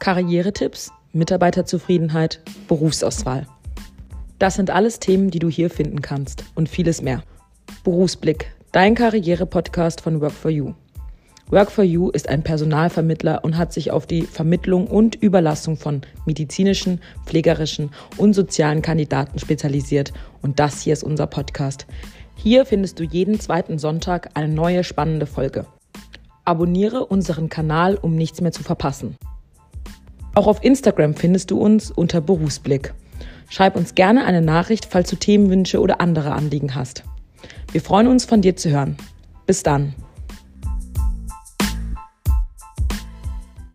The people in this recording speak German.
Karrieretipps, Mitarbeiterzufriedenheit, Berufsauswahl. Das sind alles Themen, die du hier finden kannst und vieles mehr. Berufsblick, dein Karriere-Podcast von Work for You. Work for You ist ein Personalvermittler und hat sich auf die Vermittlung und Überlassung von medizinischen, pflegerischen und sozialen Kandidaten spezialisiert. Und das hier ist unser Podcast. Hier findest du jeden zweiten Sonntag eine neue spannende Folge. Abonniere unseren Kanal, um nichts mehr zu verpassen. Auch auf Instagram findest du uns unter Berufsblick. Schreib uns gerne eine Nachricht, falls du Themenwünsche oder andere Anliegen hast. Wir freuen uns, von dir zu hören. Bis dann.